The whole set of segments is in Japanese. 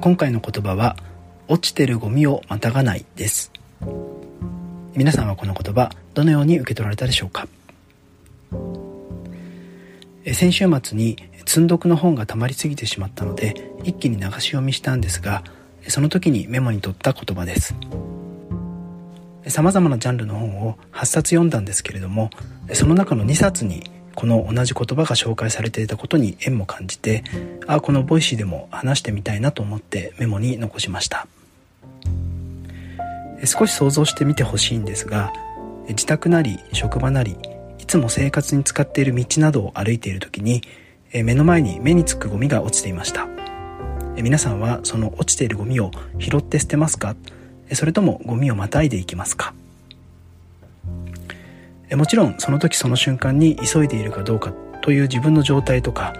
今回の言葉は落ちてるゴミをまたがないです。皆さんはこの言葉どのように受け取られたでしょうか？先週末に積読の本が溜まりすぎてしまったので一気に流し読みしたんですがその時にメモに取った言葉です。様々なジャンルの本を8冊読んだんですけれどもその中の2冊にこの同じ言葉が紹介されていたことに縁も感じてあこの Voicy でも話してみたいなと思ってメモに残しました。少し想像してみてほしいんですが自宅なり職場なりいつも生活に使っている道などを歩いている時に目の前に目につくゴミが落ちていました。皆さんはその落ちているゴミを拾って捨てますか？それともゴミをまたいでいきますか？もちろんその時その瞬間に急いでいるかどうかという自分の状態とか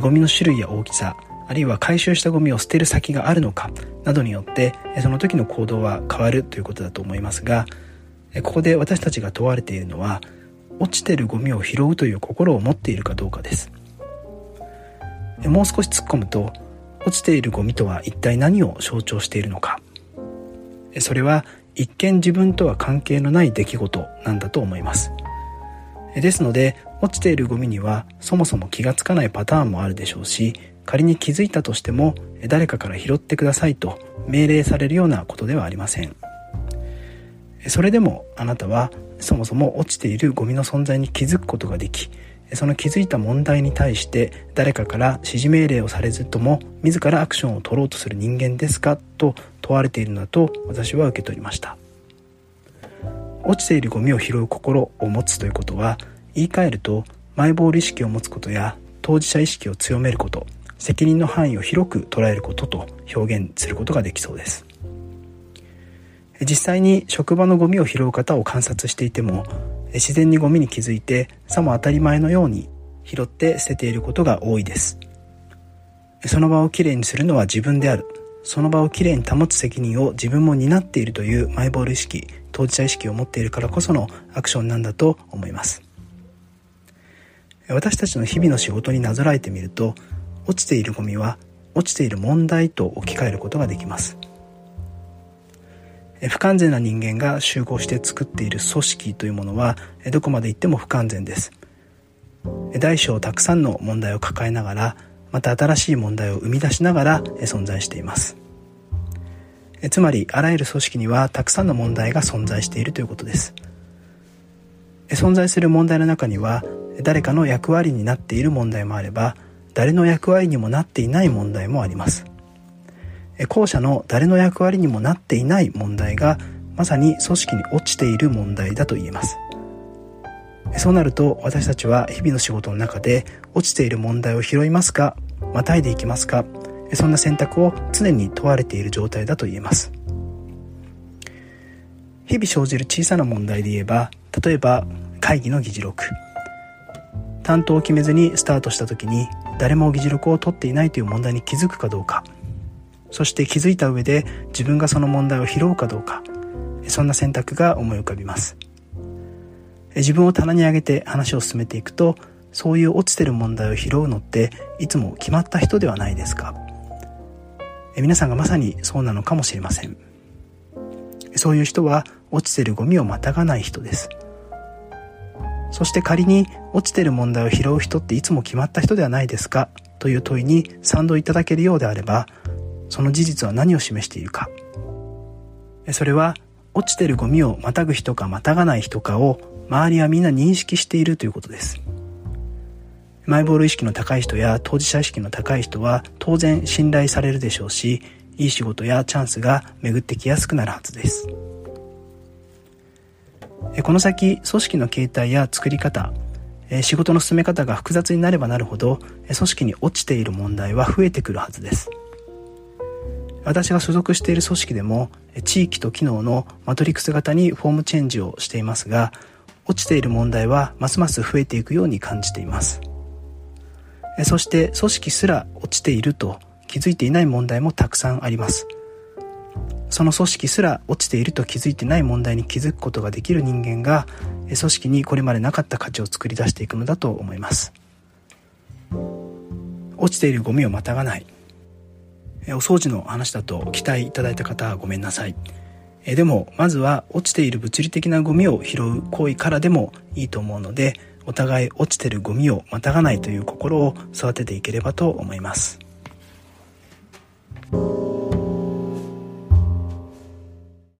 ゴミの種類や大きさあるいは回収したゴミを捨てる先があるのかなどによってその時の行動は変わるということだと思いますがここで私たちが問われているのは落ちてるゴミを拾うという心を持っているかどうかです。もう少し突っ込むと落ちているゴミとは一体何を象徴しているのか。それは一見自分とは関係のない出来事なんだと思います。ですので落ちているゴミにはそもそも気がつかないパターンもあるでしょうし仮に気づいたとしても誰かから拾ってくださいと命令されるようなことではありません。それでもあなたはそもそも落ちているゴミの存在に気づくことができその気づいた問題に対して誰かから指示命令をされずとも自らアクションを取ろうとする人間ですかと問われているのだと私は受け取りました。落ちているゴミを拾う心を持つということは言い換えるとマイボール意識を持つことや当事者意識を強めること責任の範囲を広く捉えることと表現することができそうです。実際に職場のゴミを拾う方を観察していても自然にゴミに気づいてさも当たり前のように拾って捨てていることが多いです。その場をきれいにするのは自分である。その場をきれいに保つ責任を自分も担っているというマイボール意識当事者意識を持っているからこそのアクションなんだと思います。私たちの日々の仕事になぞらえてみると落ちているゴミは落ちている問題と置き換えることができます。不完全な人間が集合して作っている組織というものはどこまで行っても不完全です。大小たくさんの問題を抱えながらまた新しい問題を生み出しながら存在しています。つまりあらゆる組織にはたくさんの問題が存在しているということです。存在する問題の中には誰かの役割になっている問題もあれば誰の役割にもなっていない問題もあります。後者の誰の役割にもなっていない問題がまさに組織に落ちている問題だと言えます。そうなると私たちは日々の仕事の中で落ちている問題を拾いますか？またいでいきますか？そんな選択を常に問われている状態だと言えます。日々生じる小さな問題で言えば例えば会議の議事録。担当を決めずにスタートした時に誰も議事録を取っていないという問題に気づくかどうか。そして気づいた上で自分がその問題を拾うかどうか。そんな選択が思い浮かびます。自分を棚に上げて話を進めていくとそういう落ちてる問題を拾うのっていつも決まった人ではないですか？皆さんがまさにそうなのかもしれません。そういう人は落ちてるゴミをまたがない人です。そして仮に落ちてる問題を拾う人っていつも決まった人ではないですか？という問いに賛同いただけるようであればその事実は何を示しているか？それは落ちてるゴミをまたぐ人かまたがない人かを周りはみんな認識しているということです。マイボール意識の高い人や当事者意識の高い人は当然信頼されるでしょうしいい仕事やチャンスが巡ってきやすくなるはずです。この先組織の形態や作り方仕事の進め方が複雑になればなるほど組織に落ちている問題は増えてくるはずです。私が所属している組織でも地域と機能のマトリックス型にフォームチェンジをしていますが落ちている問題はますます増えていくように感じています。そして組織すら落ちていると気づいていない問題もたくさんあります。その組織すら落ちていると気づいてない問題に気づくことができる人間が組織にこれまでなかった価値を作り出していくのだと思います。落ちているゴミをまたがない。お掃除の話だと期待いただいた方はごめんなさい。えでも、まずは落ちている物理的なゴミを拾う行為からでもいいと思うので、お互い落ちてるゴミをまたがないという心を育てていければと思います。